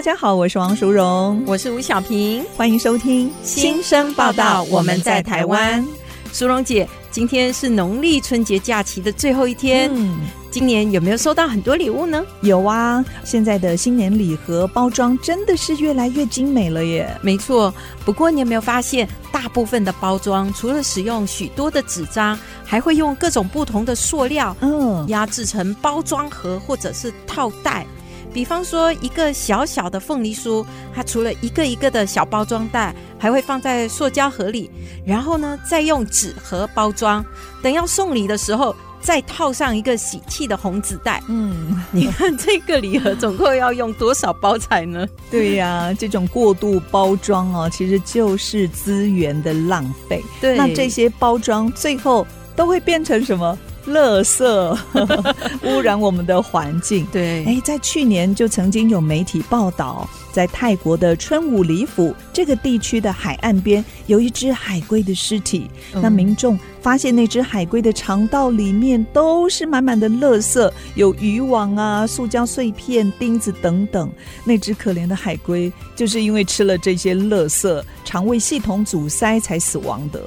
大家好，我是王淑荣，我是吴小平，欢迎收听《新生报道》。我们在台湾，淑荣姐，今天是农历春节假期的最后一天。嗯，今年有没有收到很多礼物呢？有啊，现在的新年礼盒包装真的是越来越精美了耶。没错，不过你有没有发现，大部分的包装除了使用许多的纸张，还会用各种不同的塑料，嗯，压制成包装盒或者是套袋。比方说，一个小小的凤梨酥，它除了一个一个的小包装袋，还会放在塑胶盒里，然后呢，再用纸盒包装。等要送礼的时候，再套上一个喜气的红纸袋。嗯，你看这个礼盒总共要用多少包材呢？对呀、啊，这种过度包装哦，其实就是资源的浪费。对，那这些包装最后都会变成什么？垃圾 污染我们的环境。对，哎，在去年就曾经有媒体报道，在泰国的春武里府这个地区的海岸边，有一只海龟的尸体。嗯、那民众发现那只海龟的肠道里面都是满满的垃圾，有渔网啊、塑胶碎片、钉子等等。那只可怜的海龟就是因为吃了这些垃圾，肠胃系统阻塞才死亡的。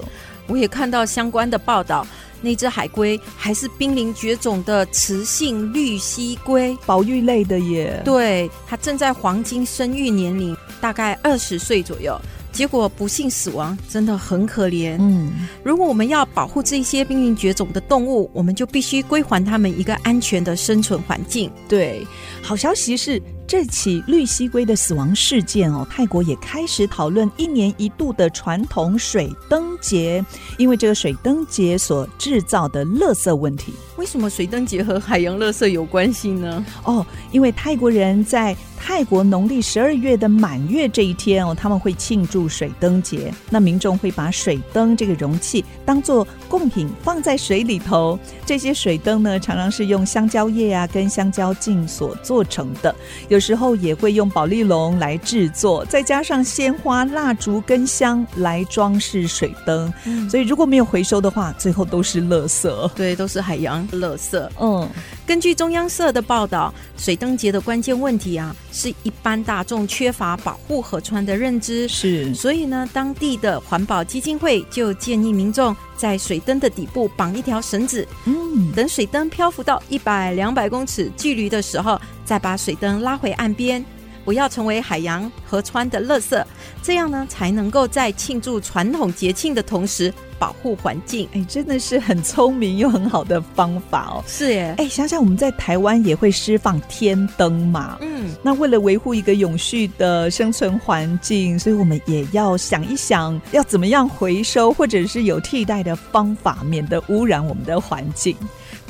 我也看到相关的报道。那只海龟还是濒临绝种的雌性绿蜥龟，保育类的耶。对，它正在黄金生育年龄，大概二十岁左右，结果不幸死亡，真的很可怜。嗯，如果我们要保护这些濒临绝种的动物，我们就必须归还它们一个安全的生存环境。对，好消息是。这起绿蜥龟的死亡事件哦，泰国也开始讨论一年一度的传统水灯节，因为这个水灯节所制造的垃圾问题。为什么水灯节和海洋垃圾有关系呢？哦，因为泰国人在泰国农历十二月的满月这一天哦，他们会庆祝水灯节。那民众会把水灯这个容器当做贡品放在水里头。这些水灯呢，常常是用香蕉叶啊跟香蕉茎所做成的。有时候也会用宝丽龙来制作，再加上鲜花、蜡烛跟香来装饰水灯。嗯，所以如果没有回收的话，最后都是垃圾。对，都是海洋垃圾。嗯，根据中央社的报道，水灯节的关键问题啊，是一般大众缺乏保护河川的认知。是，所以呢，当地的环保基金会就建议民众在水灯的底部绑一条绳子。嗯，等水灯漂浮到一百、两百公尺距离的时候，再把水灯拉回岸边。不要成为海洋、河川的垃圾，这样呢，才能够在庆祝传统节庆的同时保护环境。哎，真的是很聪明又很好的方法哦。是耶。哎，想想我们在台湾也会释放天灯嘛。嗯。那为了维护一个永续的生存环境，所以我们也要想一想，要怎么样回收，或者是有替代的方法，免得污染我们的环境。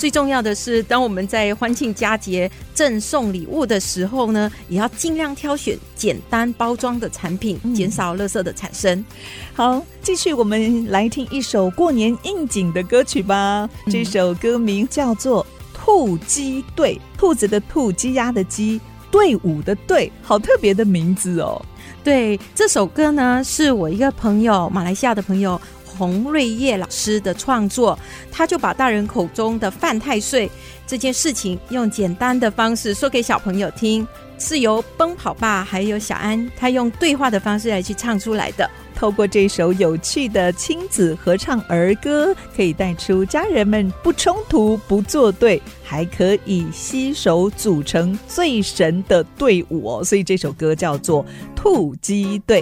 最重要的是，当我们在欢庆佳节赠送礼物的时候呢，也要尽量挑选简单包装的产品，减少垃圾的产生。好，继续我们来听一首过年应景的歌曲吧。这首歌名叫做《兔鸡队》，兔子的兔，鸡鸭的鸡，队伍的队，好特别的名字哦。对，这首歌呢，是我一个朋友，马来西亚的朋友。洪瑞叶老师的创作，他就把大人口中的犯太岁这件事情，用简单的方式说给小朋友听，是由奔跑吧还有小安，他用对话的方式来去唱出来的。透过这首有趣的亲子合唱儿歌，可以带出家人们不冲突、不作对，还可以携手组成最神的队伍哦。所以这首歌叫做《兔鸡队》。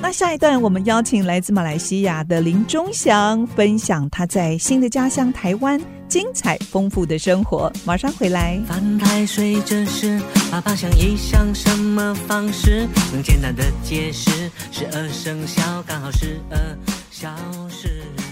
那下一段，我们邀请来自马来西亚的林忠祥分享他在新的家乡台湾精彩丰富的生活。马上回来。翻开随着是爸爸想一想什么方式能简单的解释十二生肖。刚好十二小时。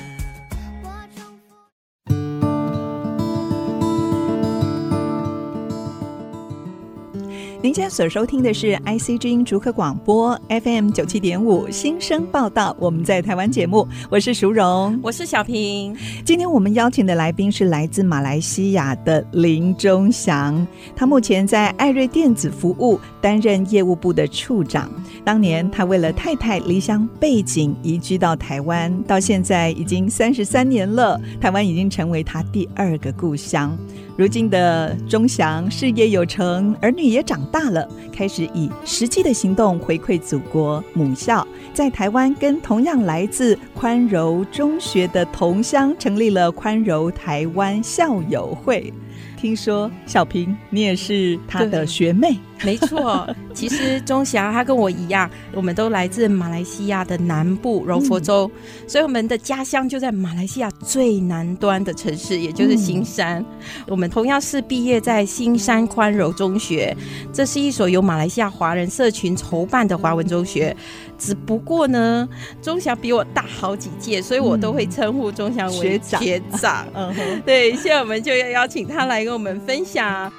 您现在所收听的是 IC 之音逐客广播 FM 九七点五新生报道，我们在台湾节目，我是淑荣，我是小平。今天我们邀请的来宾是来自马来西亚的林忠祥，他目前在艾瑞电子服务担任业务部的处长。当年他为了太太离乡背景移居到台湾，到现在已经三十三年了，台湾已经成为他第二个故乡。如今的钟祥事业有成，儿女也长大了，开始以实际的行动回馈祖国母校，在台湾跟同样来自宽柔中学的同乡成立了宽柔台湾校友会。听说小平，你也是他的学妹。没错，其实钟霞她跟我一样，我们都来自马来西亚的南部柔佛州，嗯、所以我们的家乡就在马来西亚最南端的城市，也就是新山。嗯、我们同样是毕业在新山宽柔中学，这是一所由马来西亚华人社群筹办的华文中学。只不过呢，钟祥比我大好几届，所以我都会称呼钟祥为学长。学长，嗯哼，对，现在我们就要邀请他来跟我们分享。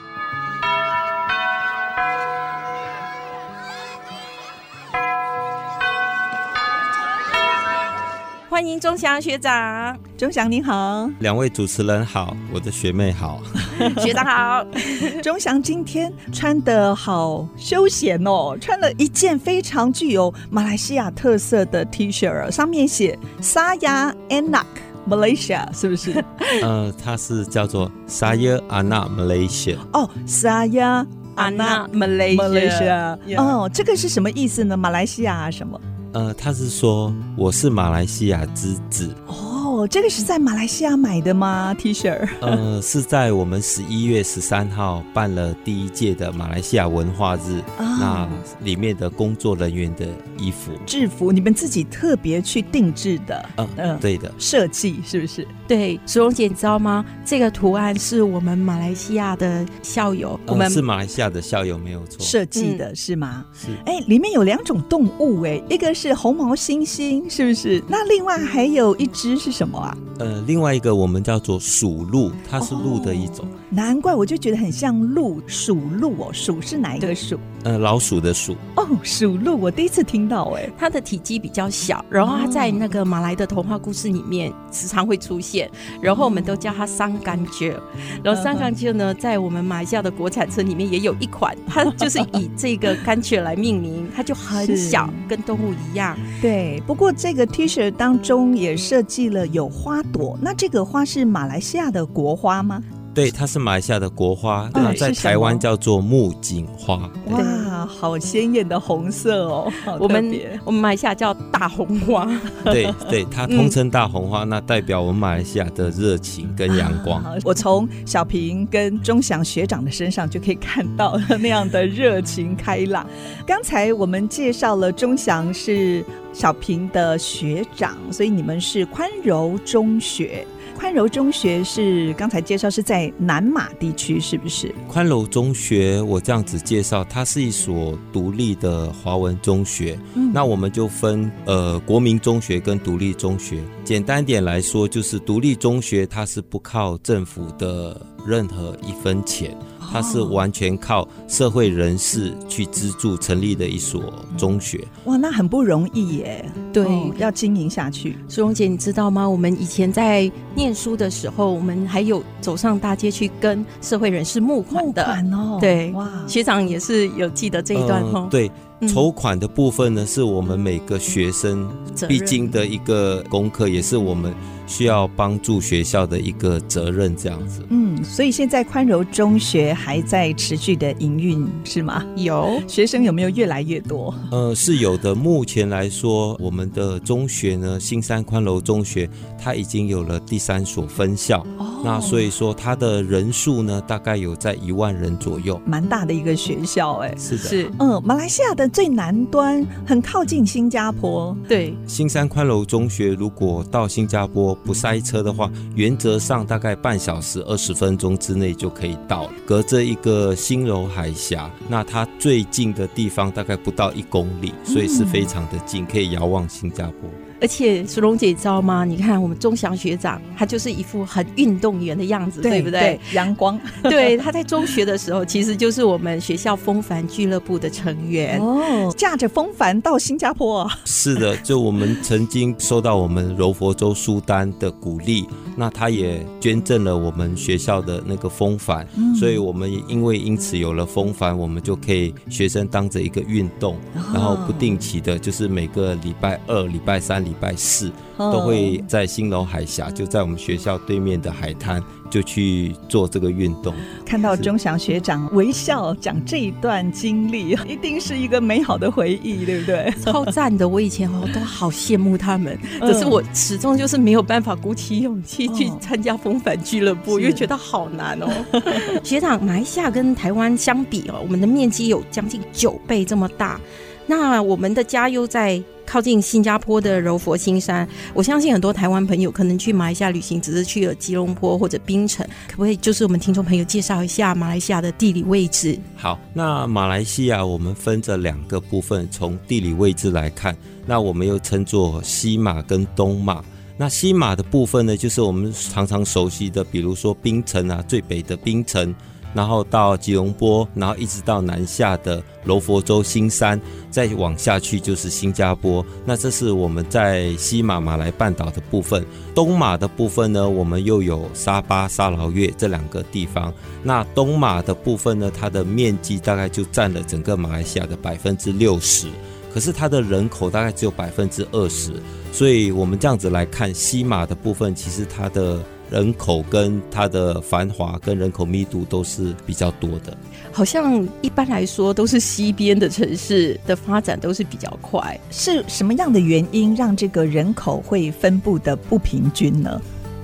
欢迎钟祥学长，钟祥您好，两位主持人好，我的学妹好，学长好。钟祥今天穿的好休闲哦，穿了一件非常具有马来西亚特色的 T 恤，上面写 Saya Anak Malaysia，是不是？呃，它是叫做 Saya Anak Malaysia。哦，Saya Anak Malaysia。哦，这个是什么意思呢？马来西亚什么？呃，他是说我是马来西亚之子。这个是在马来西亚买的吗？T 恤？呃，是在我们十一月十三号办了第一届的马来西亚文化日，哦、那里面的工作人员的衣服制服，你们自己特别去定制的？嗯嗯、呃，对的，设计是不是？对，苏荣姐，你知道吗？这个图案是我们马来西亚的校友，呃、我们是马来西亚的校友，没有错，设计的是吗？是。哎，里面有两种动物，哎，一个是红毛猩猩，是不是？那另外还有一只是什么啊？呃，另外一个我们叫做鼠鹿，它是鹿的一种。哦，难怪我就觉得很像鹿，鼠鹿哦，鼠是哪一个属？呃，老鼠的鼠。哦，鼠鹿，我第一次听到，哎，它的体积比较小，然后它在那个马来的童话故事里面时常会出现，然后我们都叫它桑甘蔗，然后桑甘蔗呢，在我们马来西亚的国产车里面也有一款，它就是以这个甘蔗来命名，它就很小，跟动物一样。对，不过这个 T 恤当中也设计了有花朵，那这个花是马来西亚的国花吗？对，它是马来西亚的国花，那在台湾叫做木槿花。哇，好鲜艳的红色哦！我们我们马来西亚叫大红花。对对，它通称大红花，那代表我们马来西亚的热情跟阳光。我从小平跟钟祥学长的身上就可以看到那样的热情开朗。刚才我们介绍了钟祥是小平的学长，所以你们是宽柔中学。宽柔中学是刚才介绍是在南马地区，是不是？宽柔中学，我这样子介绍，它是一所独立的华文中学。嗯，那我们就分呃国民中学跟独立中学。简单点来说，就是独立中学它是不靠政府的任何一分钱。它是完全靠社会人士去资助成立的一所中学。哇，那很不容易耶。对，哦、要经营下去。苏荣姐，你知道吗？我们以前在念书的时候，我们还有走上大街去跟社会人士募款的。募款哦，对，哇，学长也是有记得这一段哦。呃、对。筹款的部分呢，是我们每个学生必经的一个功课，也是我们需要帮助学校的一个责任，这样子。嗯，所以现在宽柔中学还在持续的营运，是吗？有学生有没有越来越多？呃，是有的。目前来说，我们的中学呢，新山宽柔中学，它已经有了第三所分校。哦，那所以说它的人数呢，大概有在一万人左右，蛮大的一个学校，哎，是的，是。嗯，马来西亚的。最南端很靠近新加坡，对。新山宽柔中学如果到新加坡不塞车的话，原则上大概半小时二十分钟之内就可以到。隔着一个新柔海峡，那它最近的地方大概不到一公里，所以是非常的近，可以遥望新加坡。而且苏荣姐你知道吗？你看我们钟祥学长，他就是一副很运动员的样子，对，对不对？阳光。对，他在中学的时候，其实就是我们学校风帆俱乐部的成员哦，驾着风帆到新加坡。是的，就我们曾经受到我们柔佛州苏丹的鼓励，那他也捐赠了我们学校的那个风帆，嗯、所以我们因为因此有了风帆，我们就可以学生当着一个运动，哦、然后不定期的，就是每个礼拜二、礼拜三、礼拜四都会在新楼海峡，就在我们学校对面的海滩。就去做这个运动，看到钟祥学长微笑讲这一段经历，一定是一个美好的回忆，对不对？超赞的！我以前哦都好羡慕他们，可是我始终就是没有办法鼓起勇气去参加风帆俱乐部，因为觉得好难哦。学长，马来西亚跟台湾相比哦，我们的面积有将近九倍这么大，那我们的家又在。靠近新加坡的柔佛新山，我相信很多台湾朋友可能去马来西亚旅行，只是去了吉隆坡或者槟城，可不可以就是我们听众朋友介绍一下马来西亚的地理位置？好，那马来西亚我们分着两个部分，从地理位置来看，那我们又称作西马跟东马。那西马的部分呢，就是我们常常熟悉的，比如说槟城啊，最北的槟城。然后到吉隆坡，然后一直到南下的柔佛州新山，再往下去就是新加坡。那这是我们在西马马来半岛的部分。东马的部分呢，我们又有沙巴、沙劳越这两个地方。那东马的部分呢，它的面积大概就占了整个马来西亚的百分之六十，可是它的人口大概只有百分之二十。所以我们这样子来看，西马的部分其实它的。人口跟它的繁华跟人口密度都是比较多的，好像一般来说都是西边的城市的发展都是比较快，是什么样的原因让这个人口会分布的不平均呢？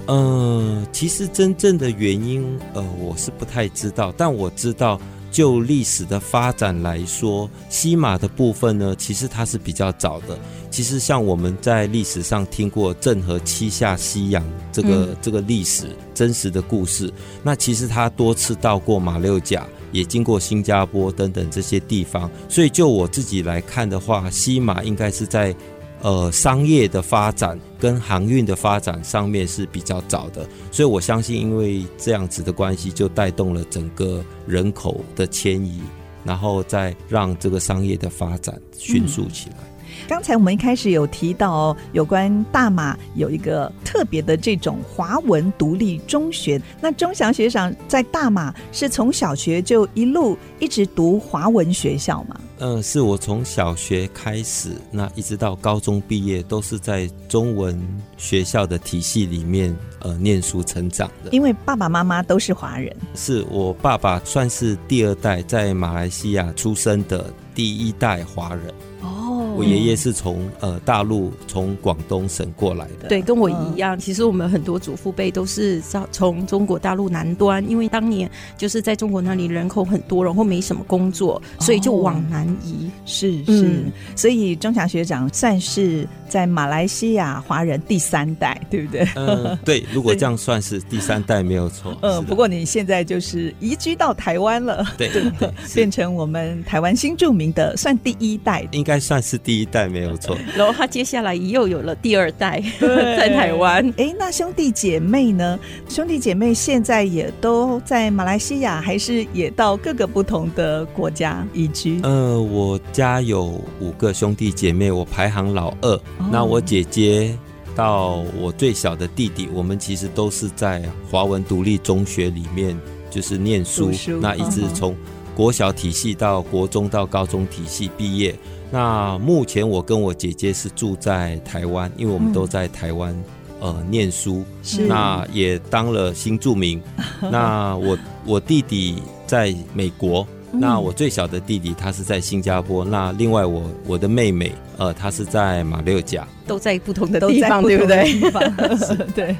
呃，其实真正的原因，呃，我是不太知道，但我知道。就历史的发展来说，西马的部分呢，其实它是比较早的。其实像我们在历史上听过郑和七下西洋这个、嗯、这个历史真实的故事，那其实他多次到过马六甲，也经过新加坡等等这些地方。所以就我自己来看的话，西马应该是在。呃，商业的发展跟航运的发展上面是比较早的，所以我相信，因为这样子的关系，就带动了整个人口的迁移，然后再让这个商业的发展迅速起来。刚才我们一开始有提到，有关大马有一个特别的这种华文独立中学。那钟祥学长在大马是从小学就一路一直读华文学校吗？嗯，是我从小学开始，那一直到高中毕业都是在中文学校的体系里面呃念书成长的。因为爸爸妈妈都是华人，是我爸爸算是第二代在马来西亚出生的第一代华人。我爷爷是从呃大陆从广东省过来的，对，跟我一样。其实我们很多祖父辈都是从中国大陆南端，因为当年就是在中国那里人口很多，然后没什么工作，所以就往南移。是是，嗯、所以钟祥学长算是在马来西亚华人第三代，对不对？嗯，对。如果这样算是第三代没有错。嗯，不过你现在就是移居到台湾了，对对 对，变成我们台湾新著名的算第一代，应该算是。第一代没有错，然后他接下来又有了第二代 在台湾。哎，那兄弟姐妹呢？兄弟姐妹现在也都在马来西亚，还是也到各个不同的国家移居？呃，我家有五个兄弟姐妹，我排行老二。哦、那我姐姐到我最小的弟弟，我们其实都是在华文独立中学里面就是念书，书那一直从国小体系到国中到高中体系毕业。那目前我跟我姐姐是住在台湾，因为我们都在台湾、嗯、呃念书，是那也当了新住民。那我我弟弟在美国，嗯、那我最小的弟弟他是在新加坡。那另外我我的妹妹呃她是在马六甲，都在不同的地方，对不对？对。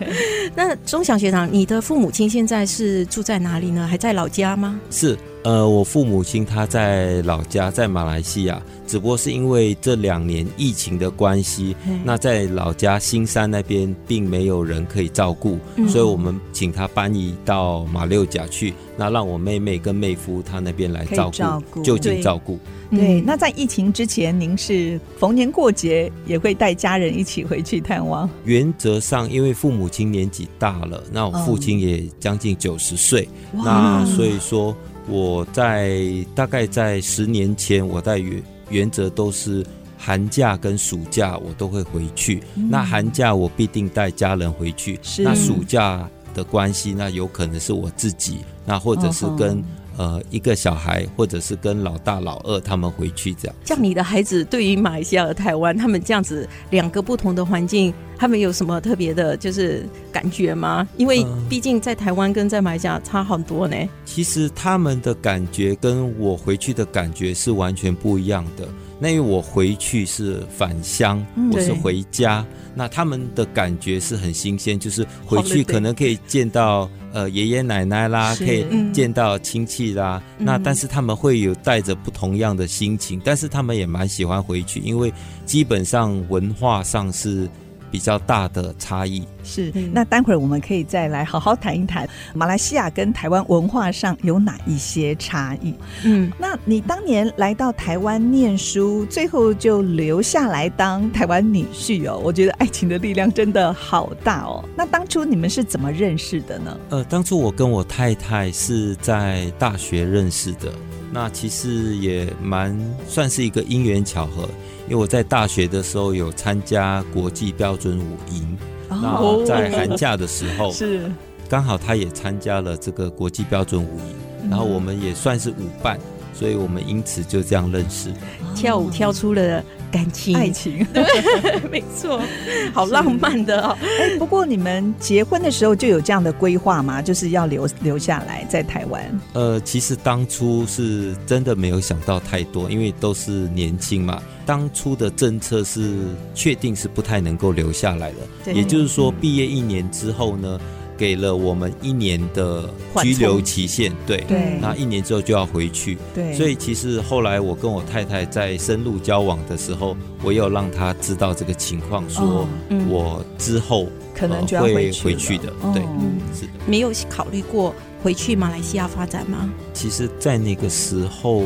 那钟祥学长，你的父母亲现在是住在哪里呢？还在老家吗？是。呃，我父母亲他在老家，在马来西亚，只不过是因为这两年疫情的关系，嗯、那在老家新山那边并没有人可以照顾，嗯、所以我们请他搬移到马六甲去，那让我妹妹跟妹夫他那边来照顾，就近照顾。对，对，那在疫情之前，您是逢年过节也会带家人一起回去探望？原则上，因为父母亲年纪大了，那我父亲也将近九十岁，嗯、那所以说。我在大概在十年前，我在原原则都是寒假跟暑假我都会回去。嗯、那寒假我必定带家人回去，那暑假的关系，那有可能是我自己，那或者是跟。呃，一个小孩，或者是跟老大、老二他们回去这样。像你的孩子，对于马来西亚和台湾，他们这样子两个不同的环境，他们有什么特别的，就是感觉吗？因为毕竟在台湾跟在马来西亚差很多呢。其实他们的感觉跟我回去的感觉是完全不一样的。那因为我回去是返乡，我是回家，那他们的感觉是很新鲜，就是回去可能可以见到。呃，爷爷奶奶啦，可以见到亲戚啦。嗯、那但是他们会有带着不同样的心情，嗯、但是他们也蛮喜欢回去，因为基本上文化上是。比较大的差异是，那待会儿我们可以再来好好谈一谈马来西亚跟台湾文化上有哪一些差异。嗯，那你当年来到台湾念书，最后就留下来当台湾女婿哦。我觉得爱情的力量真的好大哦。那当初你们是怎么认识的呢？呃，当初我跟我太太是在大学认识的，那其实也蛮算是一个因缘巧合。因为我在大学的时候有参加国际标准舞营，那在寒假的时候 是刚好他也参加了这个国际标准舞营，然后我们也算是舞伴，所以我们因此就这样认识，跳舞跳出了。感情、爱情，对，没错，好浪漫的哦。哎，不过你们结婚的时候就有这样的规划吗？就是要留留下来在台湾？呃，其实当初是真的没有想到太多，因为都是年轻嘛。当初的政策是确定是不太能够留下来的，对也就是说，毕业一年之后呢。给了我们一年的居留期限，对，对，那一年之后就要回去，对，所以其实后来我跟我太太在深入交往的时候，我有让她知道这个情况，说我之后可能就要会回去的，对，是的，没有考虑过回去马来西亚发展吗？其实，在那个时候。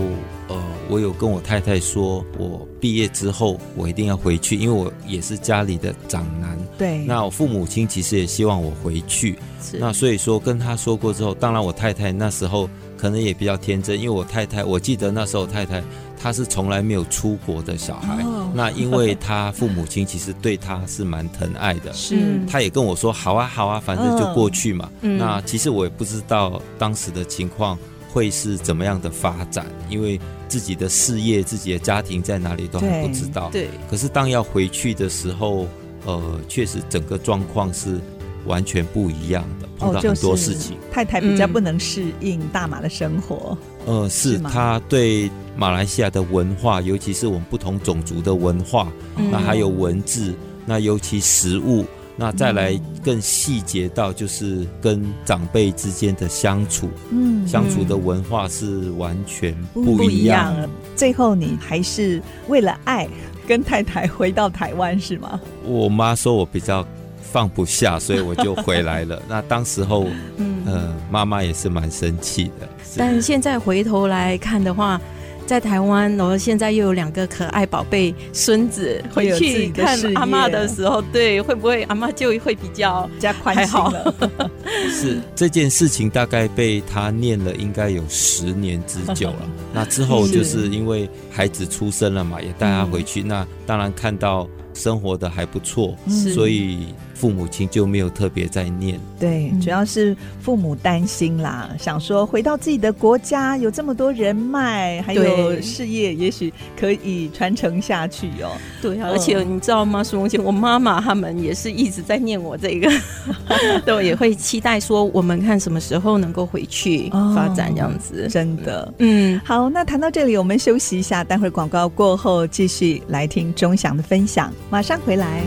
呃，我有跟我太太说，我毕业之后我一定要回去，因为我也是家里的长男。对，那我父母亲其实也希望我回去。是，那所以说跟他说过之后，当然我太太那时候可能也比较天真，因为我太太，我记得那时候太太她是从来没有出国的小孩。哦、那因为他父母亲其实对他是蛮疼爱的，是，他也跟我说好啊好啊，反正就过去嘛。嗯、那其实我也不知道当时的情况会是怎么样的发展，因为。自己的事业、自己的家庭在哪里都还不知道。对。可是当要回去的时候，呃，确实整个状况是完全不一样的，碰到很多事情。哦就是、太太比较不能适应大马的生活。嗯、呃，是，他对马来西亚的文化，尤其是我们不同种族的文化，嗯、那还有文字，那尤其食物。那再来更细节到就是跟长辈之间的相处，嗯，相处的文化是完全不一样。最后你还是为了爱跟太太回到台湾是吗？我妈说我比较放不下，所以我就回来了。那当时候，嗯，呃，妈妈也是蛮生气的。但现在回头来看的话。在台湾，然后现在又有两个可爱宝贝孙子回去看阿妈的时候，对，会不会阿妈就会比较加宽心了？是这件事情大概被他念了，应该有十年之久了。那之后就是因为孩子出生了嘛，也带他回去，那当然看到生活的还不错，所以。父母亲就没有特别在念，对，主要是父母担心啦，嗯、想说回到自己的国家有这么多人脉，还有事业，也许可以传承下去哦。对啊，而且你知道吗？苏荣姐，我妈妈他们也是一直在念我这个，对，也会期待说我们看什么时候能够回去发展这样子。哦、真的，嗯，好，那谈到这里，我们休息一下，待会儿广告过后继续来听钟祥的分享，马上回来。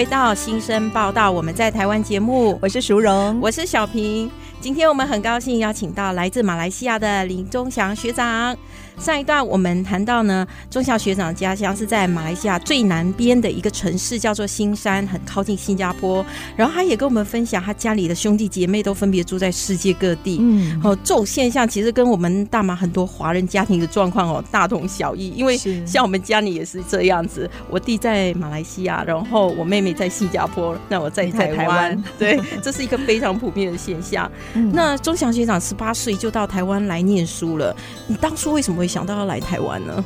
回到新生报道，我们在台湾节目，我是淑荣，我是小平。今天我们很高兴邀请到来自马来西亚的林宗祥学长。上一段我们谈到呢，宗祥学长家乡是在马来西亚最南边的一个城市，叫做新山，很靠近新加坡。然后他也跟我们分享，他家里的兄弟姐妹都分别住在世界各地。嗯，哦，这种现象其实跟我们大马很多华人家庭的状况哦大同小异。因为像我们家里也是这样子，我弟在马来西亚，然后我妹妹在新加坡，那我在台湾。台湾对，这是一个非常普遍的现象。嗯、那钟祥学长十八岁就到台湾来念书了，你当初为什么会？想到要来台湾呢？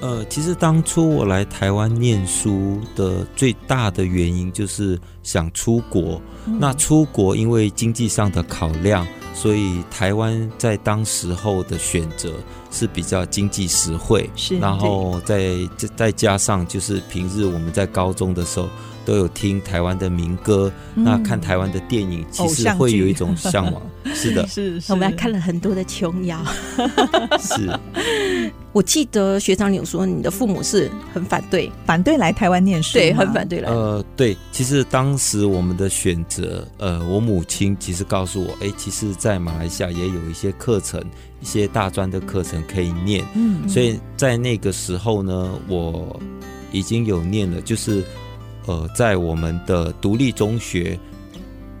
呃，其实当初我来台湾念书的最大的原因就是想出国。嗯、那出国因为经济上的考量，所以台湾在当时候的选择是比较经济实惠。是，然后再再加上就是平日我们在高中的时候。都有听台湾的民歌，嗯、那看台湾的电影，其实会有一种向往。是的，是，是我们还看了很多的琼瑶。是，我记得学长你有说你的父母是很反对，反对来台湾念书，对，很反对来。呃，对，其实当时我们的选择，呃，我母亲其实告诉我，哎，其实，在马来西亚也有一些课程，一些大专的课程可以念。嗯，所以在那个时候呢，我已经有念了，就是。呃，在我们的独立中学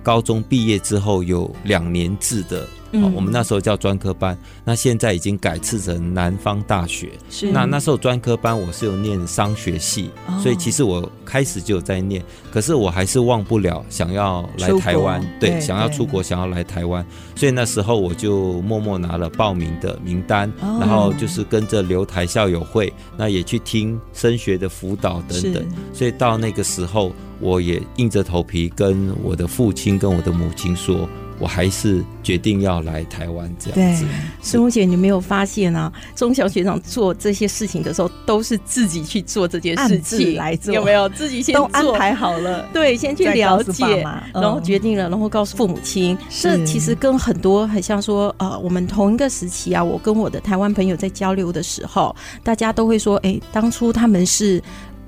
高中毕业之后，有两年制的。嗯、我们那时候叫专科班，那现在已经改制成南方大学。是，那那时候专科班我是有念商学系，哦、所以其实我开始就有在念，可是我还是忘不了想要来台湾，对，对，想要出国，想要来台湾，所以那时候我就默默拿了报名的名单，哦、然后就是跟着留台校友会，那也去听升学的辅导等等，所以到那个时候，我也硬着头皮跟我的父亲跟我的母亲说。我还是决定要来台湾这样子。孙红姐，你没有发现啊？钟小学长做这些事情的时候，都是自己去做这件事情来做，有没有？自己先都安排好了，对，先去了解，然后决定了，然后告诉父母亲。这其实跟很多很像说，呃，我们同一个时期啊，我跟我的台湾朋友在交流的时候，大家都会说，哎，当初他们是。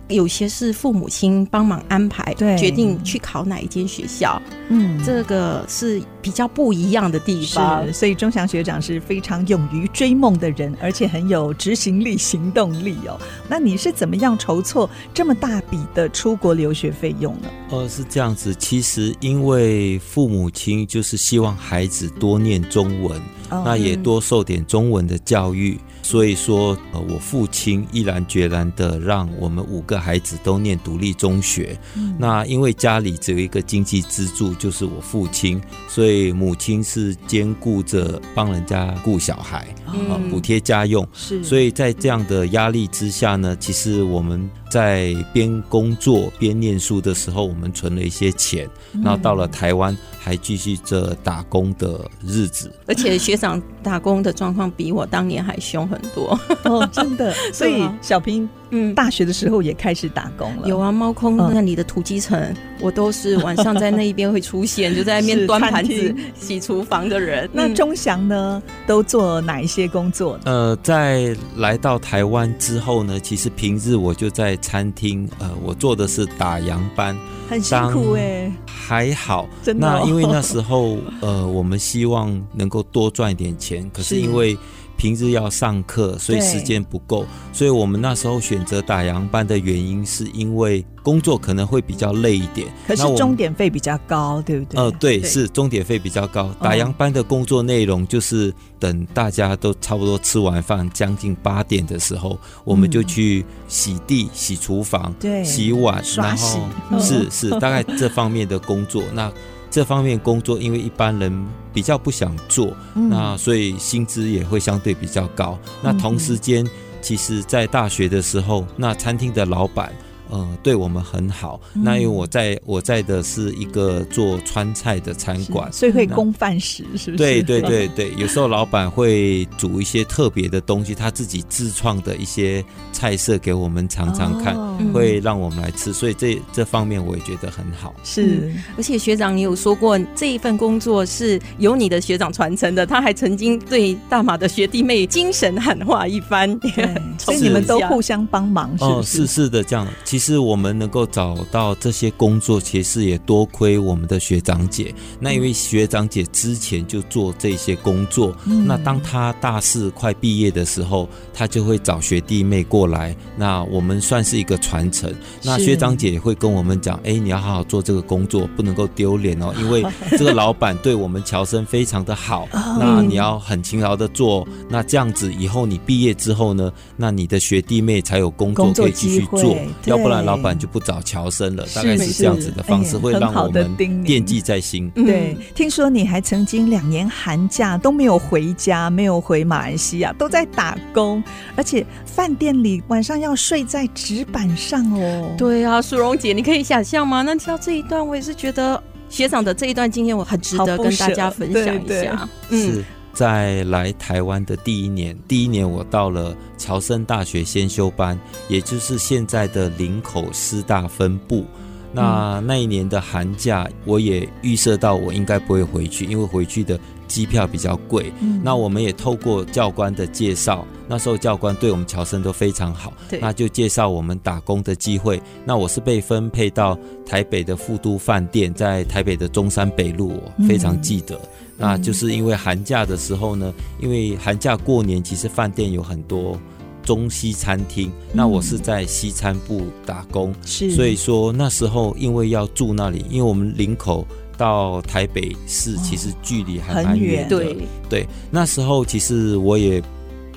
有些是父母亲帮忙安排，对，决定去考哪一间学校，嗯，这个是比较不一样的地方。是，所以钟祥学长是非常勇于追梦的人，而且很有执行力、行动力哦。那你是怎么样筹措这么大笔的出国留学费用呢？呃，是这样子，其实因为父母亲就是希望孩子多念中文，哦，那也多受点中文的教育。所以说，呃，我父亲毅然决然的让我们五个孩子都念独立中学。嗯、那因为家里只有一个经济支柱，就是我父亲，所以母亲是兼顾着帮人家顾小孩，啊、嗯，补贴家用。是，所以在这样的压力之下呢，其实我们。在边工作边念书的时候，我们存了一些钱，然后到了台湾还继续着打工的日子。而且学长打工的状况比我当年还凶很多哦，真的。所以小平。嗯，大学的时候也开始打工了。有啊，猫空那里的土鸡城，嗯、我都是晚上在那一边会出现，就在那边端盘子、洗厨房的人。那钟祥呢，都做哪一些工作呢？呃，在来到台湾之后呢，其实平日我就在餐厅，呃，我做的是打烊班，很辛苦哎、欸，还好。真的、哦，那因为那时候，呃，我们希望能够多赚一点钱，可是因为。平日要上课，所以时间不够，所以我们那时候选择打烊班的原因，是因为工作可能会比较累一点。可是钟点费比较高，对不对？呃，对，对是钟点费比较高。打烊班的工作内容就是等大家都差不多吃完饭，将近八点的时候，我们就去洗地、洗厨房、对洗碗，然后是是 大概这方面的工作。那这方面工作，因为一般人比较不想做，嗯、那所以薪资也会相对比较高。那同时间，其实在大学的时候，那餐厅的老板。呃，对我们很好。那因为我在我在的是一个做川菜的餐馆，所以会供饭食，是不是？对对对对，有时候老板会煮一些特别的东西，他自己自创的一些菜色给我们尝尝看，哦、会让我们来吃。所以这这方面我也觉得很好。是，而且学长你有说过，这一份工作是由你的学长传承的，他还曾经对大马的学弟妹精神喊话一番，对 所以你们都互相帮忙，是不是？哦，是是的，这样。其实我们能够找到这些工作，其实也多亏我们的学长姐。那因为学长姐之前就做这些工作，嗯、那当她大四快毕业的时候，她就会找学弟妹过来。那我们算是一个传承。那学长姐也会跟我们讲：“哎，你要好好做这个工作，不能够丢脸哦，因为这个老板对我们乔生非常的好。那你要很勤劳的做，那这样子以后你毕业之后呢，那你的学弟妹才有工作可以继续做，要不然老板就不找乔生了。大概是这样子的方式，会让我们惦记在心。对，听说你还曾经两年寒假都没有回家，没有回马来西亚，都在打工，而且饭店里晚上要睡在纸板上哦。对啊，苏荣姐，你可以想象吗？那听到这一段，我也是觉得学长的这一段经验，我很值得跟大家分享一下。嗯。是在来台湾的第一年，第一年我到了侨生大学先修班，也就是现在的林口师大分部。那那一年的寒假，我也预设到我应该不会回去，因为回去的机票比较贵。那我们也透过教官的介绍，那时候教官对我们侨生都非常好，那就介绍我们打工的机会。那我是被分配到台北的富都饭店，在台北的中山北路，我非常记得。那就是因为寒假的时候呢，因为寒假过年，其实饭店有很多中西餐厅。那我是在西餐部打工，是所以说那时候因为要住那里，因为我们林口到台北市其实距离还蛮远的，对对。那时候其实我也。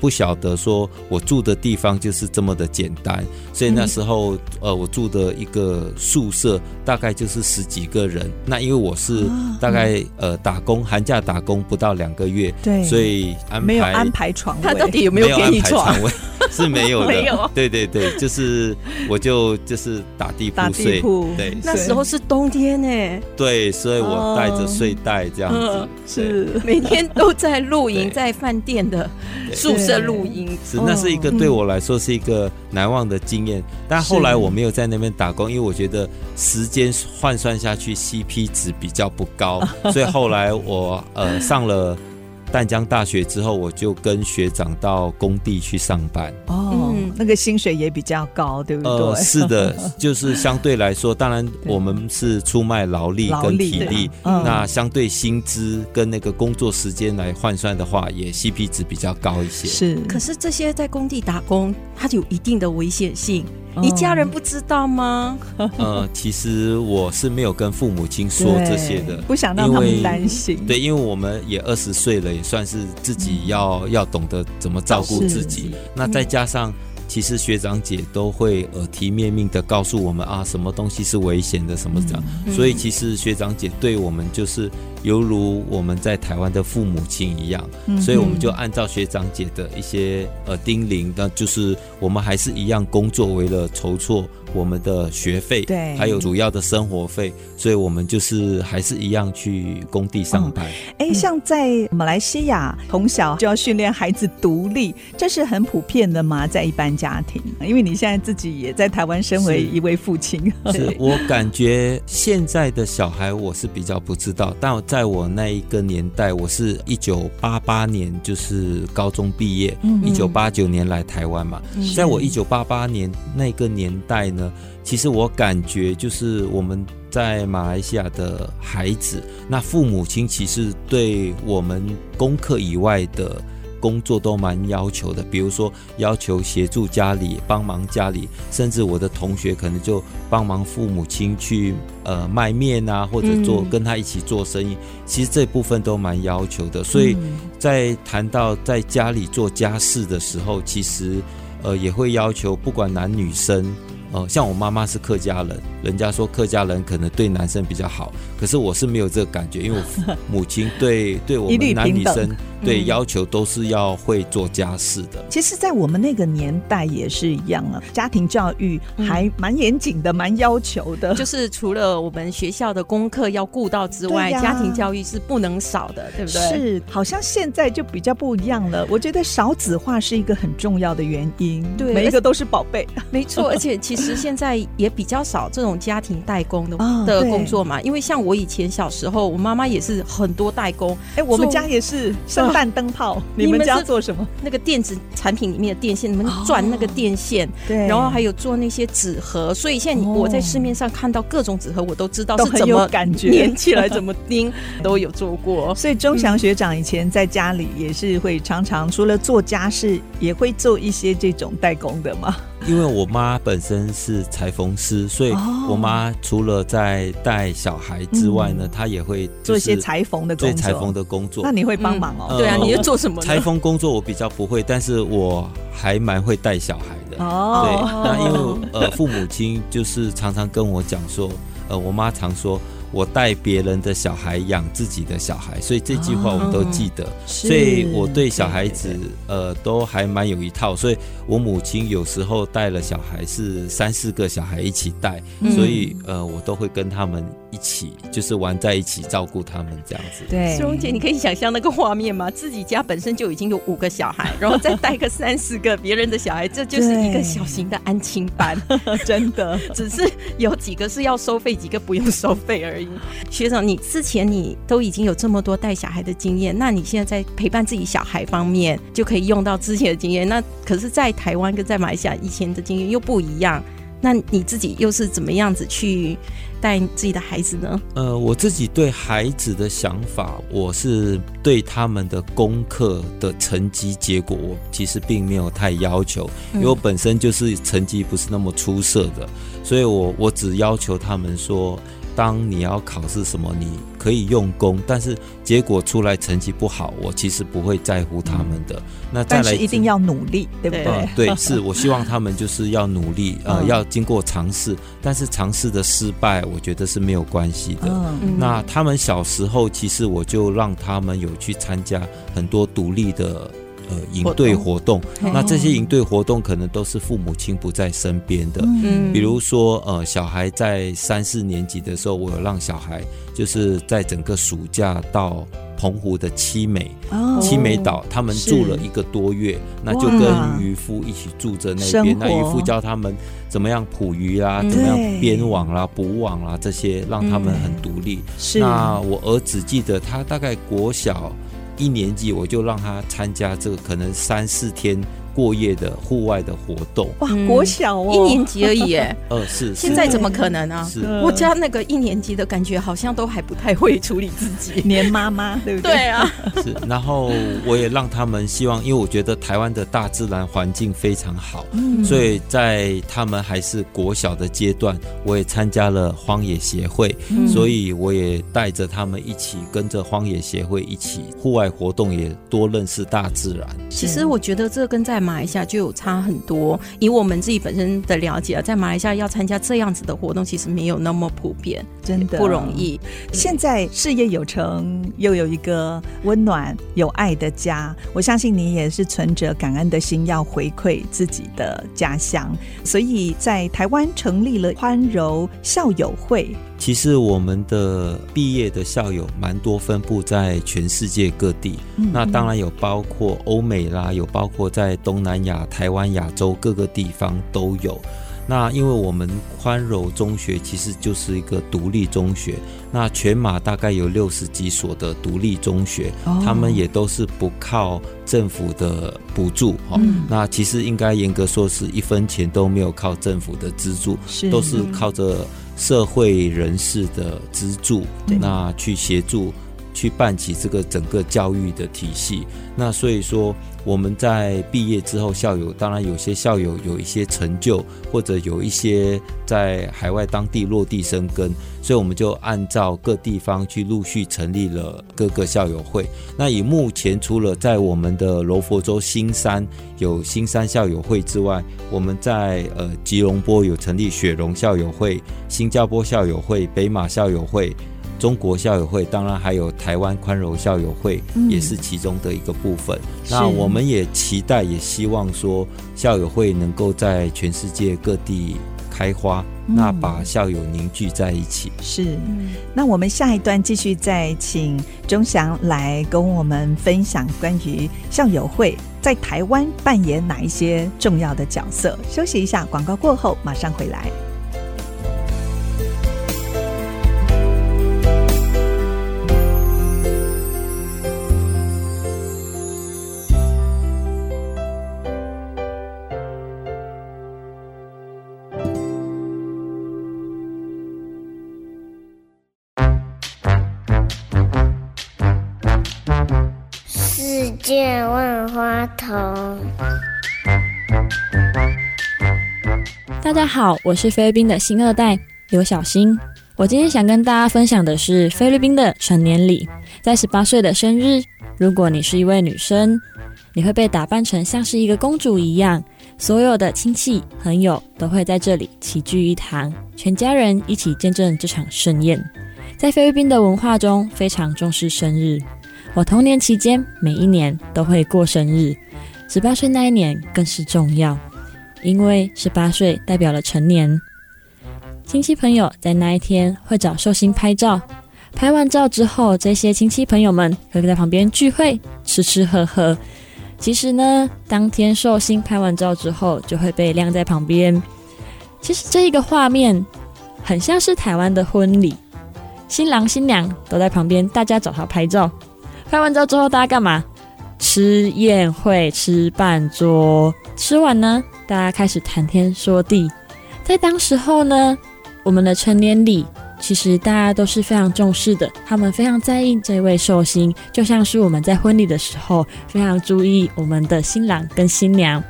不晓得说，我住的地方就是这么的简单，所以那时候，呃，我住的一个宿舍大概就是十几个人。那因为我是大概呃打工，寒假打工不到两个月，对，所以安排没有安排床位，他到底有没有给你床位？是没有的，没有。对对对，就是我就就是打地铺睡。对，那时候是冬天呢。对，所以我带着睡袋这样子，是每天都在露营，在饭店的宿舍。在录音是，那是一个对我来说是一个难忘的经验。但后来我没有在那边打工，因为我觉得时间换算下去 CP 值比较不高，所以后来我呃上了。淡江大学之后，我就跟学长到工地去上班。哦，那个薪水也比较高，对不对？呃，是的，就是相对来说，当然我们是出卖劳力跟体力，那相对薪资跟那个工作时间来换算的话，也 CP 值比较高一些。是，可是这些在工地打工，它有一定的危险性。你家人不知道吗？呃，其实我是没有跟父母亲说这些的，不想让他们担心。对，因为我们也二十岁了，也算是自己要要懂得怎么照顾自己。那再加上。其实学长姐都会耳提面命的告诉我们啊，什么东西是危险的，什么这样。嗯、所以其实学长姐对我们就是犹如我们在台湾的父母亲一样。嗯、所以我们就按照学长姐的一些呃叮咛，那就是我们还是一样工作，为了筹措我们的学费，对，还有主要的生活费。所以我们就是还是一样去工地上班。哎、嗯，像在马来西亚，从小就要训练孩子独立，这是很普遍的吗？在一般。家庭，因为你现在自己也在台湾，身为一位父亲，是，是 我感觉现在的小孩我是比较不知道，但在我那一个年代，我是一九八八年就是高中毕业，一九八九年来台湾嘛，在我一九八八年那个年代呢，其实我感觉就是我们在马来西亚的孩子，那父母亲其实对我们功课以外的。工作都蛮要求的，比如说要求协助家里、帮忙家里，甚至我的同学可能就帮忙父母亲去呃卖面啊，或者做跟他一起做生意。其实这部分都蛮要求的，所以在谈到在家里做家事的时候，其实呃也会要求不管男女生。呃，像我妈妈是客家人，人家说客家人可能对男生比较好，可是我是没有这个感觉，因为我母亲对对我们男女生。对，要求都是要会做家事的。其实，在我们那个年代也是一样啊，家庭教育还蛮严谨的，蛮要求的。就是除了我们学校的功课要顾到之外，家庭教育是不能少的，对不对？是，好像现在就比较不一样了。我觉得少子化是一个很重要的原因。对，每一个都是宝贝。没错，而且其实现在也比较少这种家庭代工的 的工作嘛。因为像我以前小时候，我妈妈也是很多代工。哎，我们家也是。弹灯泡，你们家做什么？那个电子产品里面的电线，你们转那个电线，对，然后还有做那些纸盒。所以现在我在市面上看到各种纸盒，我都知道是怎么感觉粘起来，怎么钉，都有做过。所以钟祥学长以前在家里也是会常常除了做家事，也会做一些这种代工的嘛。因为我妈本身是裁缝师，所以我妈除了在带小孩之外呢，她也会做一些裁缝的工作。裁缝的工作，那你会帮忙哦？对啊，你会做什么？裁缝工作我比较不会，但是我还蛮会带小孩的。哦，对，那因为呃，父母亲就是常常跟我讲说，呃，我妈常说。我带别人的小孩养自己的小孩，所以这句话我都记得。哦、所以我对小孩子呃都还蛮有一套。所以我母亲有时候带了小孩是三四个小孩一起带，嗯、所以呃我都会跟他们一起就是玩在一起，照顾他们这样子。对，苏荣姐，你可以想象那个画面吗？自己家本身就已经有五个小孩，然后再带个三四个别人的小孩，这就是一个小型的安亲班。真的，只是有几个是要收费，几个不用收费而已。学长，你之前你都已经有这么多带小孩的经验，那你现在在陪伴自己小孩方面就可以用到之前的经验。那可是，在台湾跟在马来西亚以前的经验又不一样。那你自己又是怎么样子去带自己的孩子呢？呃，我自己对孩子的想法，我是对他们的功课的成绩结果，我其实并没有太要求，因为我本身就是成绩不是那么出色的，所以我我只要求他们说。当你要考试什么，你可以用功，但是结果出来成绩不好，我其实不会在乎他们的。嗯、那再来但是一定要努力，对不对？呃、对，是我希望他们就是要努力，呃，要经过尝试，但是尝试的失败，我觉得是没有关系的。嗯、那他们小时候，其实我就让他们有去参加很多独立的。呃，营队活动，那这些营队活动可能都是父母亲不在身边的。嗯，比如说，呃，小孩在三四年级的时候，我有让小孩就是在整个暑假到澎湖的七美，七美岛，他们住了一个多月，那就跟渔夫一起住在那边。那渔夫教他们怎么样捕鱼啦，怎么样编网啦、捕网啦这些，让他们很独立。是，那我儿子记得他大概国小。一年级我就让他参加这个，可能三四天。过夜的户外的活动哇，国小哦，一年级而已哎，呃是，现在怎么可能呢？是我家那个一年级的感觉好像都还不太会处理自己，黏妈妈对不对？对啊，是。然后我也让他们希望，因为我觉得台湾的大自然环境非常好，嗯，所以在他们还是国小的阶段，我也参加了荒野协会，所以我也带着他们一起跟着荒野协会一起户外活动，也多认识大自然。其实我觉得这跟在马来西亚就有差很多。以我们自己本身的了解啊，在马来西亚要参加这样子的活动，其实没有那么普遍，真的不容易。现在事业有成，又有一个温暖有爱的家，我相信你也是存着感恩的心，要回馈自己的家乡，所以在台湾成立了宽柔校友会。其实我们的毕业的校友蛮多，分布在全世界各地。嗯嗯，那当然有包括欧美啦，有包括在东南亚、台湾、亚洲各个地方都有。那因为我们宽柔中学其实就是一个独立中学，那全马大概有六十几所的独立中学，哦、他们也都是不靠政府的补助哈。嗯、那其实应该严格说是一分钱都没有靠政府的资助，是都是靠着。社会人士的资助，那去协助去办起这个整个教育的体系。那所以说，我们在毕业之后，校友当然有些校友有一些成就，或者有一些在海外当地落地生根，所以我们就按照各地方去陆续成立了各个校友会。那以目前除了在我们的柔佛州新山有新山校友会之外，我们在呃吉隆坡有成立雪隆校友会、新加坡校友会、北马校友会。中国校友会，当然还有台湾宽容校友会，也是其中的一个部分。嗯、那我们也期待，也希望说校友会能够在全世界各地开花，嗯、那把校友凝聚在一起。是，那我们下一段继续再请钟祥来跟我们分享关于校友会在台湾扮演哪一些重要的角色。休息一下，广告过后马上回来。花筒。大家好，我是菲律宾的新二代刘小新。我今天想跟大家分享的是菲律宾的成年礼。在十八岁的生日，如果你是一位女生，你会被打扮成像是一个公主一样，所有的亲戚朋友都会在这里齐聚一堂，全家人一起见证这场盛宴。在菲律宾的文化中，非常重视生日。我童年期间每一年都会过生日，十八岁那一年更是重要，因为十八岁代表了成年。亲戚朋友在那一天会找寿星拍照，拍完照之后，这些亲戚朋友们会在旁边聚会，吃吃喝喝。其实呢，当天寿星拍完照之后，就会被晾在旁边。其实这一个画面很像是台湾的婚礼，新郎新娘都在旁边，大家找他拍照。拍完照之后，大家干嘛？吃宴会，吃半桌。吃完呢，大家开始谈天说地。在当时候呢，我们的成年礼其实大家都是非常重视的，他们非常在意这位寿星，就像是我们在婚礼的时候非常注意我们的新郎跟新娘。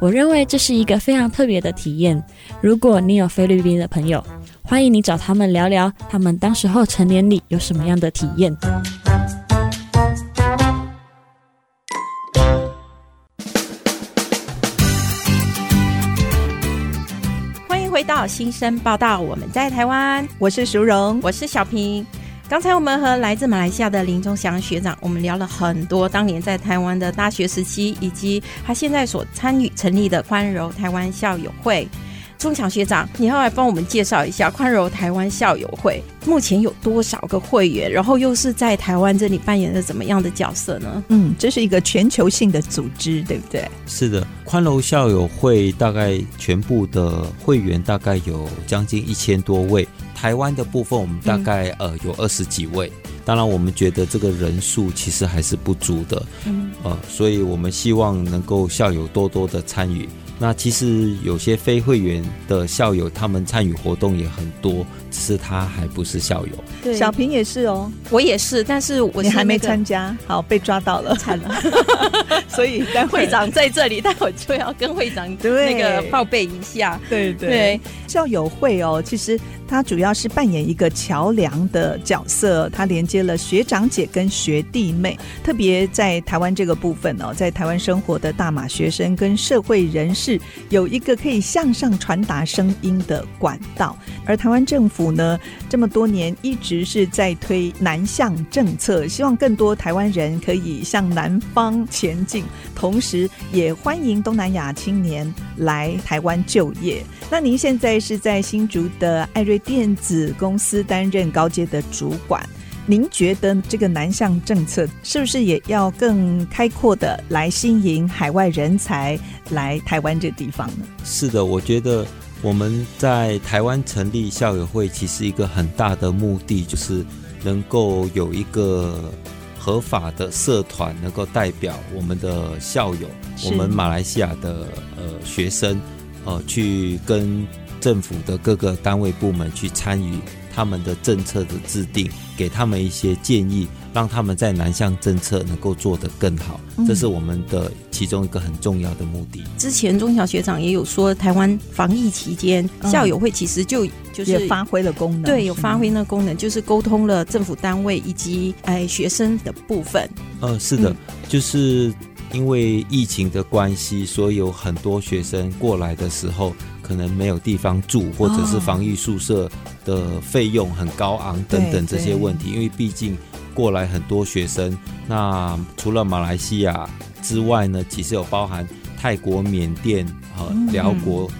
我认为这是一个非常特别的体验。如果你有菲律宾的朋友，欢迎你找他们聊聊，他们当时候成年礼有什么样的体验。到新生报道，我们在台湾，我是淑荣，我是小平。刚才我们和来自马来西亚的林宗祥学长，我们聊了很多当年在台湾的大学时期，以及他现在所参与成立的宽柔台湾校友会。宗祥学长，你要来帮我们介绍一下宽柔台湾校友会目前有多少个会员，然后又是在台湾这里扮演着怎么样的角色呢？嗯，这是一个全球性的组织，对不对？是的，宽柔校友会大概全部的会员大概有将近一千多位，台湾的部分我们大概、嗯、呃有二十几位。当然，我们觉得这个人数其实还是不足的，嗯，呃，所以我们希望能够校友多多的参与。那其实有些非会员的校友，他们参与活动也很多，只是他还不是校友。对，小平也是哦，我也是，但是我、那个、你还没参加，好被抓到了，惨了。所以待 会长在这里，待会就要跟会长那个报备一下。对对，对，校友会哦，其实他主要是扮演一个桥梁的角色，他连接了学长姐跟学弟妹，特别在台湾这个部分哦，在台湾生活的大马学生跟社会人士。有一个可以向上传达声音的管道，而台湾政府呢，这么多年一直是在推南向政策，希望更多台湾人可以向南方前进，同时也欢迎东南亚青年来台湾就业。那您现在是在新竹的艾瑞电子公司担任高阶的主管。您觉得这个南向政策是不是也要更开阔的来吸引海外人才来台湾这地方呢？是的，我觉得我们在台湾成立校友会，其实一个很大的目的就是能够有一个合法的社团，能够代表我们的校友，我们马来西亚的呃学生，呃去跟政府的各个单位部门去参与。他们的政策的制定，给他们一些建议，让他们在南向政策能够做得更好，这是我们的其中一个很重要的目的。嗯、之前中小学长也有说，台湾防疫期间，校友会其实就就是也发挥了功能，对，有发挥那功能，就是沟通了政府单位以及哎学生的部分。呃，是的，嗯、就是因为疫情的关系，所以有很多学生过来的时候。可能没有地方住，或者是防疫宿舍的费用很高昂等等这些问题。因为毕竟过来很多学生，那除了马来西亚之外呢，其实有包含泰国、缅甸和辽国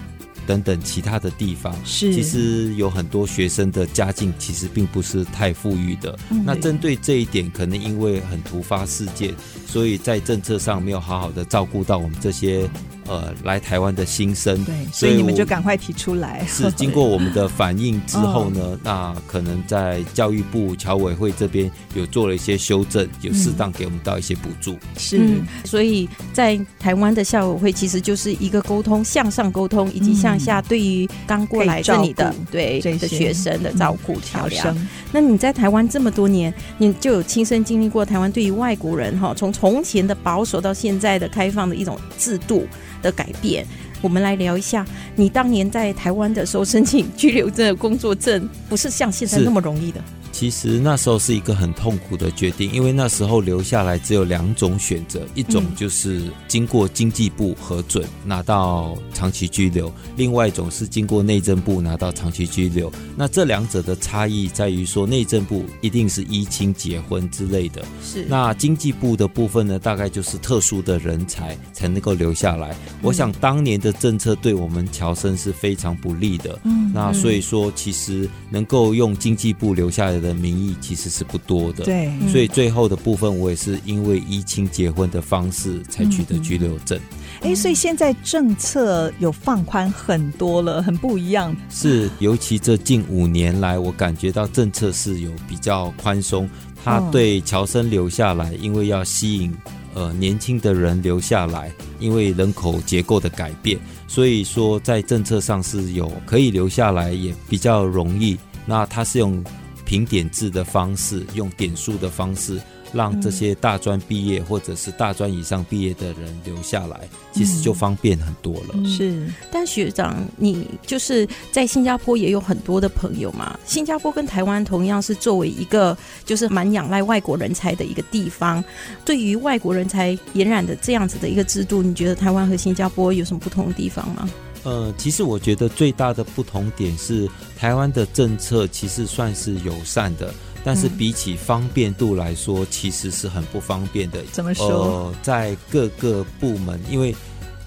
等等其他的地方。是，其实有很多学生的家境其实并不是太富裕的。那针对这一点，可能因为很突发事件，所以在政策上没有好好的照顾到我们这些。呃来台湾的新生。对，所以你们就赶快提出来。是 经过我们的反应之后呢，哦、那可能在教育部侨委会这边有做了一些修正，有适当给我们到一些补助。嗯、是、嗯，所以在台湾的校委会其实就是一个沟通，向上沟通以及向下对于刚过来这里的对的学生的照顾调疗。那你在台湾这么多年，你就有亲身经历过台湾对于外国人哈，从从前的保守到现在的开放的一种制度的改变。我们来聊一下，你当年在台湾的时候申请居留证、工作证，不是像现在那么容易的。其实那时候是一个很痛苦的决定，因为那时候留下来只有两种选择，一种就是经过经济部核准拿到长期居留，另外一种是经过内政部拿到长期居留。那这两者的差异在于说，内政部一定是依亲结婚之类的，是。那经济部的部分呢，大概就是特殊的人才才能够留下来。我想当年的政策对我们侨生是非常不利的。嗯，那所以说，其实能够用经济部留下来的。的名义其实是不多的，对，所以最后的部分我也是因为依亲结婚的方式才取得居留证。哎、嗯，所以现在政策有放宽很多了，很不一样。是，尤其这近五年来，我感觉到政策是有比较宽松，他对侨生留下来，因为要吸引呃年轻的人留下来，因为人口结构的改变，所以说在政策上是有可以留下来，也比较容易。那他是用。评点制的方式，用点数的方式，让这些大专毕业或者是大专以上毕业的人留下来，其实就方便很多了。是，但学长，你就是在新加坡也有很多的朋友嘛？新加坡跟台湾同样是作为一个就是蛮仰赖外国人才的一个地方，对于外国人才延染的这样子的一个制度，你觉得台湾和新加坡有什么不同的地方吗？呃，其实我觉得最大的不同点是，台湾的政策其实算是友善的，但是比起方便度来说，其实是很不方便的。怎么说？呃，在各个部门，因为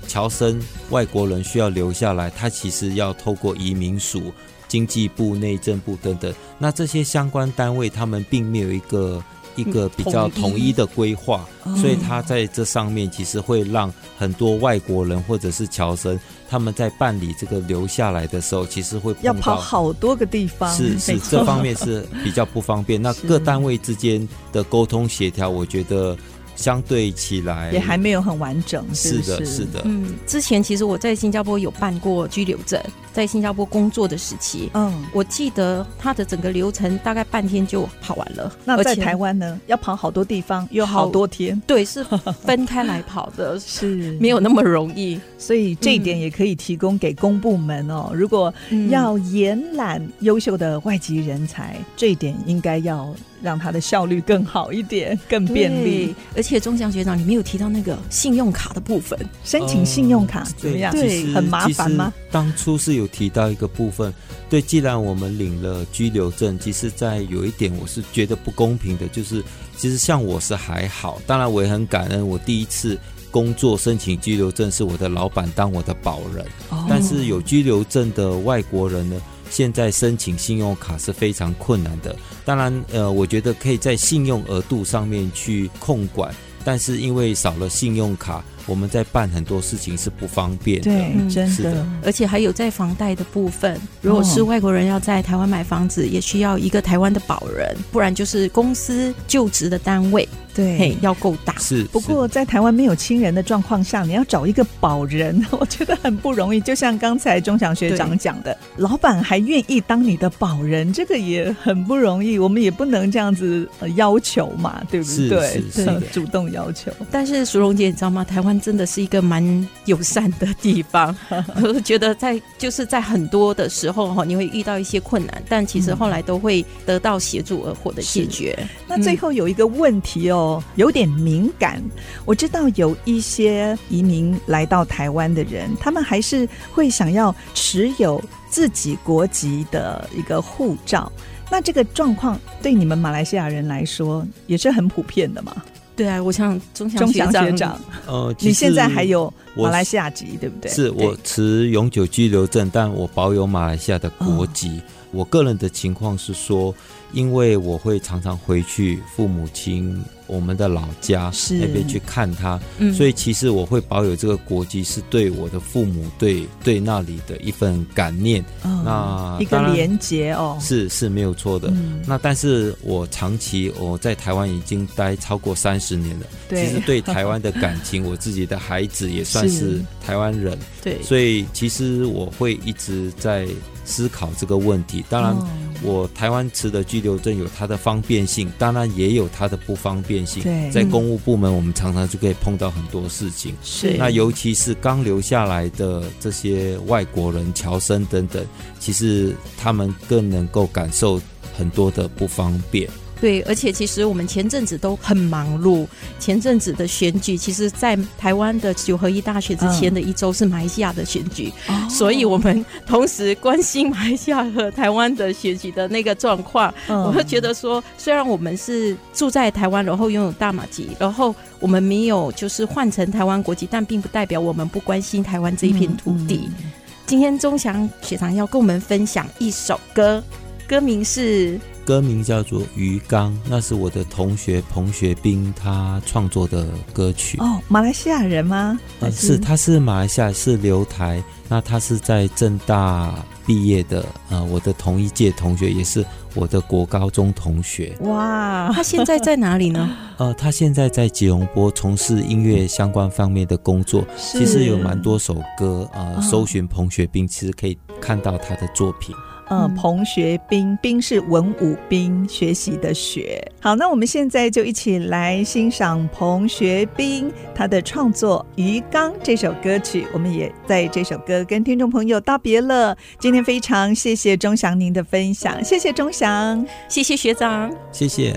侨生外国人需要留下来，他其实要透过移民署、经济部、内政部等等，那这些相关单位他们并没有一个。一个比较统一的规划，所以他在这上面其实会让很多外国人或者是侨生，他们在办理这个留下来的时候，其实会要跑好多个地方，是是这方面是比较不方便。那 各单位之间的沟通协调，我觉得。相对起来也还没有很完整，是的，是的。嗯，之前其实我在新加坡有办过居留证，在新加坡工作的时期，嗯，我记得它的整个流程大概半天就跑完了。那在台湾呢，要跑好多地方，有好多天，对，是分开来跑的，是没有那么容易。所以这一点也可以提供给公部门哦，如果要延揽优秀的外籍人才，这一点应该要。让它的效率更好一点，更便利。而且钟祥学长，你没有提到那个信用卡的部分，申请信用卡怎么样？对，很麻烦吗？当初是有提到一个部分，对，既然我们领了居留证，其实，在有一点我是觉得不公平的，就是其实像我是还好，当然我也很感恩，我第一次工作申请居留证是我的老板当我的保人，哦、但是有居留证的外国人呢？现在申请信用卡是非常困难的，当然，呃，我觉得可以在信用额度上面去控管，但是因为少了信用卡。我们在办很多事情是不方便的，对，真的，的，而且还有在房贷的部分，如果是外国人要在台湾买房子，也需要一个台湾的保人，不然就是公司就职的单位，对，要够大。是，不过在台湾没有亲人的状况下，你要找一个保人，我觉得很不容易。就像刚才钟祥学长讲的，老板还愿意当你的保人，这个也很不容易。我们也不能这样子要求嘛，对不对？是是，是主动要求。但是淑荣姐，你知道吗？台湾。真的是一个蛮友善的地方，我觉得在就是在很多的时候哈，你会遇到一些困难，但其实后来都会得到协助而获得解决。那最后有一个问题哦，有点敏感。我知道有一些移民来到台湾的人，他们还是会想要持有自己国籍的一个护照。那这个状况对你们马来西亚人来说也是很普遍的嘛？对啊，我想钟祥学长，学长呃，你现在还有马来西亚籍，对不对？是我持永久居留证，但我保有马来西亚的国籍。哦、我个人的情况是说，因为我会常常回去父母亲我们的老家那边去看他，嗯，所以其实我会保有这个国籍，是对我的父母对对那里的一份感念。哦、那一个连结哦，是是没有错的。嗯、那但是我长期我在台湾已经待超过三十年了，对，其实对台湾的感情，我自己的孩子也算是台湾人，对，所以其实我会一直在思考这个问题。当然。哦我台湾持的居留证有它的方便性，当然也有它的不方便性。对，在公务部门，我们常常就可以碰到很多事情。是，那尤其是刚留下来的这些外国人、侨生等等，其实他们更能够感受很多的不方便。对，而且其实我们前阵子都很忙碌。前阵子的选举，其实，在台湾的九合一大选之前的一周是马来西亚的选举，嗯，所以我们同时关心马来西亚和台湾的选举的那个状况。嗯，我会觉得说，虽然我们是住在台湾，然后拥有大马籍，然后我们没有就是换成台湾国籍，但并不代表我们不关心台湾这一片土地。今天钟祥学长要跟我们分享一首歌，歌名是。歌名叫做《鱼缸》，那是我的同学彭学斌他创作的歌曲。哦，马来西亚人吗？呃，是，他是马来西亚，是留台。那他是在正大毕业的，呃，我的同一届同学，也是我的国高中同学。哇，他现在在哪里呢？呃，他现在在吉隆坡从事音乐相关方面的工作。其实有蛮多首歌，呃，搜寻彭学斌，其实可以看到他的作品。嗯，彭学斌，斌是文武斌，学习的学。好，那我们现在就一起来欣赏彭学斌他的创作《鱼缸》这首歌曲。我们也在这首歌跟听众朋友道别了。今天非常谢谢钟祥您的分享，谢谢钟祥，谢谢学长，谢谢。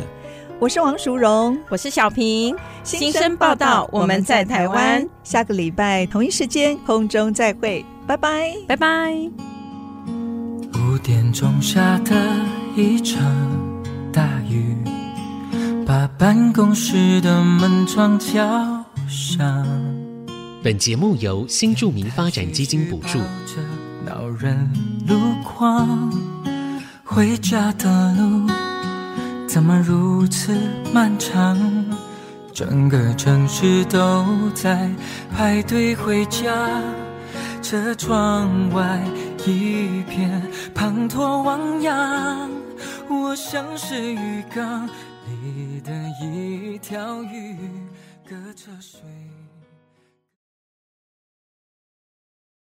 我是王淑荣，我是小平，新生报道，我们在台湾，下个礼拜同一时间空中再会，拜拜，拜拜。五点钟下的一场大雨，把办公室的门窗敲响。本节目由新著名发展基金补助。恼人路况，回家的路怎么如此漫长？整个城市都在排队回家，车窗外。一片滂沱汪洋，我像是鱼缸里的一条鱼，隔着水。